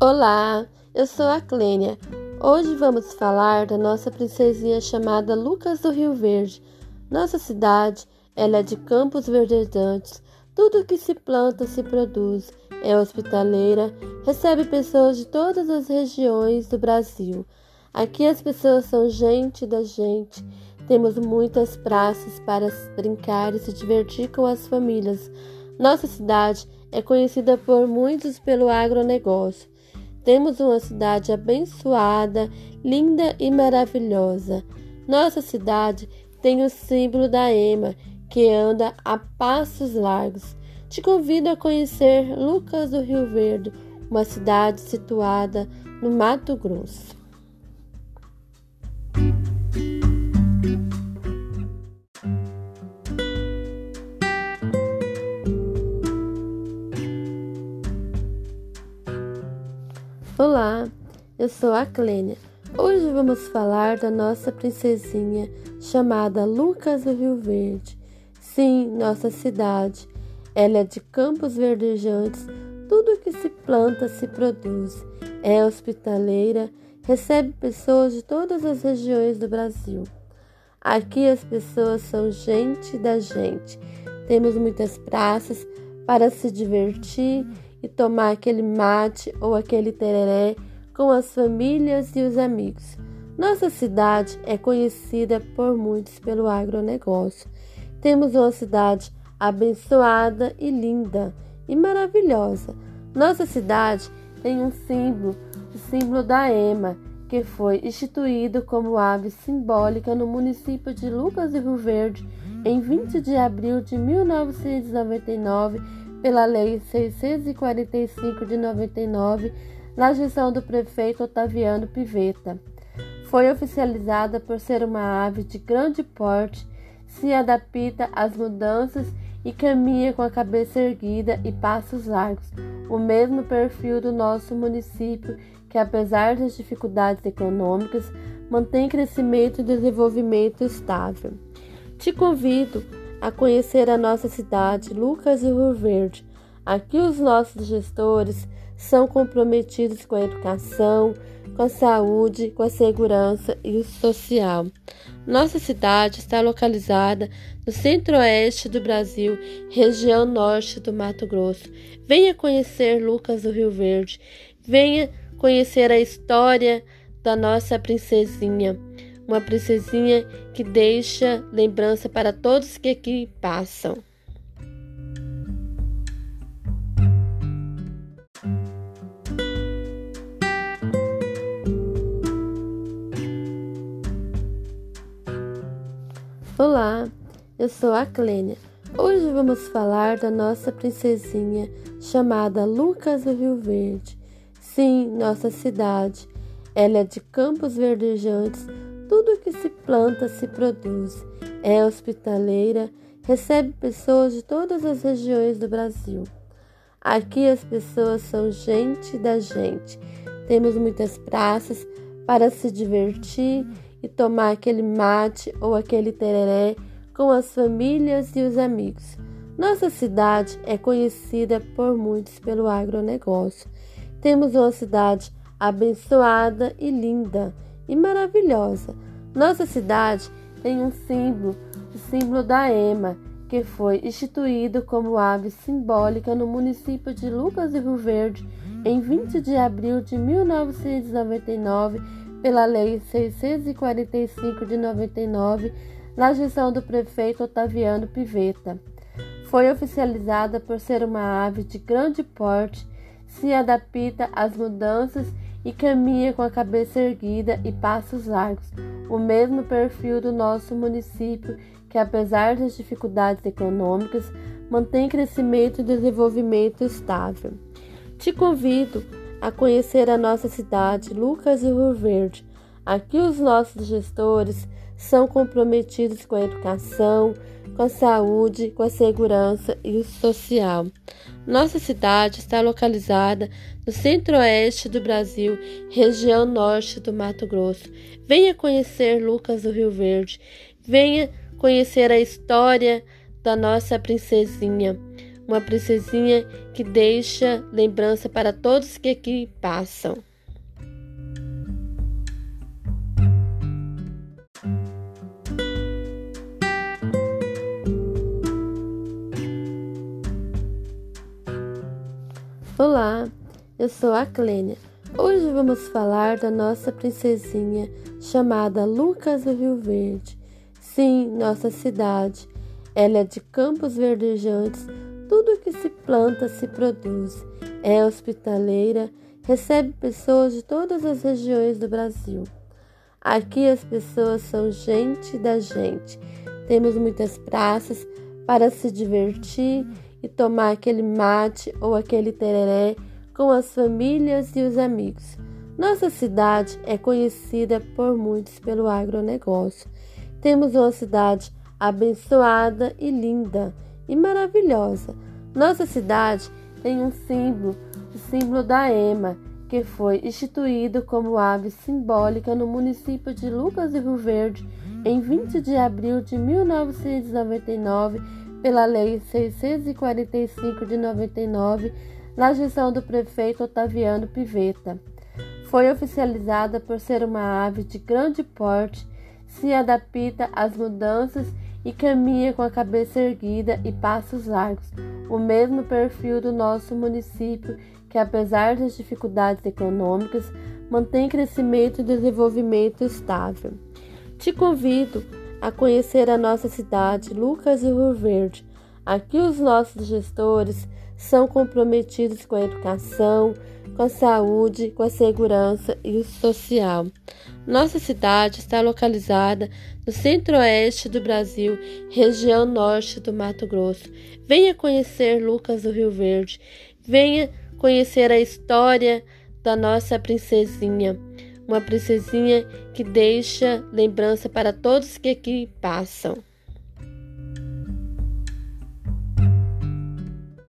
Olá, eu sou a Clênia. Hoje vamos falar da nossa princesinha chamada Lucas do Rio Verde. Nossa cidade, ela é de campos verdejantes. Tudo que se planta se produz. É hospitaleira, recebe pessoas de todas as regiões do Brasil. Aqui as pessoas são gente da gente. Temos muitas praças para brincar e se divertir com as famílias. Nossa cidade é conhecida por muitos pelo agronegócio. Temos uma cidade abençoada, linda e maravilhosa. Nossa cidade tem o símbolo da EMA, que anda a passos largos. Te convido a conhecer Lucas do Rio Verde, uma cidade situada no Mato Grosso. Olá, eu sou a Clênia. Hoje vamos falar da nossa princesinha chamada Lucas do Rio Verde. Sim, nossa cidade. Ela é de campos verdejantes, tudo que se planta se produz. É hospitaleira, recebe pessoas de todas as regiões do Brasil. Aqui as pessoas são gente da gente. Temos muitas praças para se divertir e tomar aquele mate ou aquele tereré com as famílias e os amigos. Nossa cidade é conhecida por muitos pelo agronegócio. Temos uma cidade abençoada e linda e maravilhosa. Nossa cidade tem um símbolo, o símbolo da EMA, que foi instituído como ave simbólica no município de Lucas do Rio Verde em 20 de abril de 1999 pela Lei 645 de 99, na gestão do prefeito Otaviano Piveta. Foi oficializada por ser uma ave de grande porte, se adapta às mudanças e caminha com a cabeça erguida e passos largos, o mesmo perfil do nosso município, que apesar das dificuldades econômicas, mantém crescimento e desenvolvimento estável. Te convido a conhecer a nossa cidade, Lucas e Rio Verde. Aqui os nossos gestores são comprometidos com a educação, com a saúde, com a segurança e o social. Nossa cidade está localizada no centro-oeste do Brasil, região norte do Mato Grosso. Venha conhecer Lucas do Rio Verde. Venha conhecer a história da nossa princesinha uma princesinha que deixa lembrança para todos que aqui passam. Olá, eu sou a Clênia. Hoje vamos falar da nossa princesinha chamada Lucas do Rio Verde. Sim, nossa cidade. Ela é de campos verdejantes tudo que se planta se produz. É hospitaleira, recebe pessoas de todas as regiões do Brasil. Aqui as pessoas são gente da gente. Temos muitas praças para se divertir e tomar aquele mate ou aquele tereré com as famílias e os amigos. Nossa cidade é conhecida por muitos pelo agronegócio. Temos uma cidade abençoada e linda e maravilhosa. Nossa cidade tem um símbolo, o símbolo da EMA, que foi instituído como ave simbólica no município de Lucas do Rio Verde em 20 de abril de 1999 pela Lei 645 de 99, na gestão do prefeito Otaviano Piveta. Foi oficializada por ser uma ave de grande porte, se adapta às mudanças e caminha com a cabeça erguida e passos largos, o mesmo perfil do nosso município, que apesar das dificuldades econômicas, mantém crescimento e desenvolvimento estável. Te convido a conhecer a nossa cidade, Lucas e Rio Verde. Aqui os nossos gestores são comprometidos com a educação, com a saúde, com a segurança e o social. Nossa cidade está localizada no centro-oeste do Brasil, região norte do Mato Grosso. Venha conhecer Lucas do Rio Verde. Venha conhecer a história da nossa princesinha, uma princesinha que deixa lembrança para todos que aqui passam. Olá, eu sou a Clênia. Hoje vamos falar da nossa princesinha chamada Lucas do Rio Verde. Sim, nossa cidade. Ela é de campos verdejantes, tudo que se planta se produz. É hospitaleira, recebe pessoas de todas as regiões do Brasil. Aqui as pessoas são gente da gente. Temos muitas praças para se divertir e tomar aquele mate ou aquele tereré com as famílias e os amigos. Nossa cidade é conhecida por muitos pelo agronegócio. Temos uma cidade abençoada e linda e maravilhosa. Nossa cidade tem um símbolo, o símbolo da ema, que foi instituído como ave simbólica no município de Lucas do Rio Verde em 20 de abril de 1999 pela Lei 645 de 99, na gestão do prefeito Otaviano Piveta. Foi oficializada por ser uma ave de grande porte, se adapta às mudanças e caminha com a cabeça erguida e passos largos, o mesmo perfil do nosso município, que apesar das dificuldades econômicas, mantém crescimento e desenvolvimento estável. Te convido a conhecer a nossa cidade, Lucas e Rio Verde. Aqui os nossos gestores são comprometidos com a educação, com a saúde, com a segurança e o social. Nossa cidade está localizada no centro-oeste do Brasil, região norte do Mato Grosso. Venha conhecer Lucas do Rio Verde. Venha conhecer a história da nossa princesinha uma princesinha que deixa lembrança para todos que aqui passam.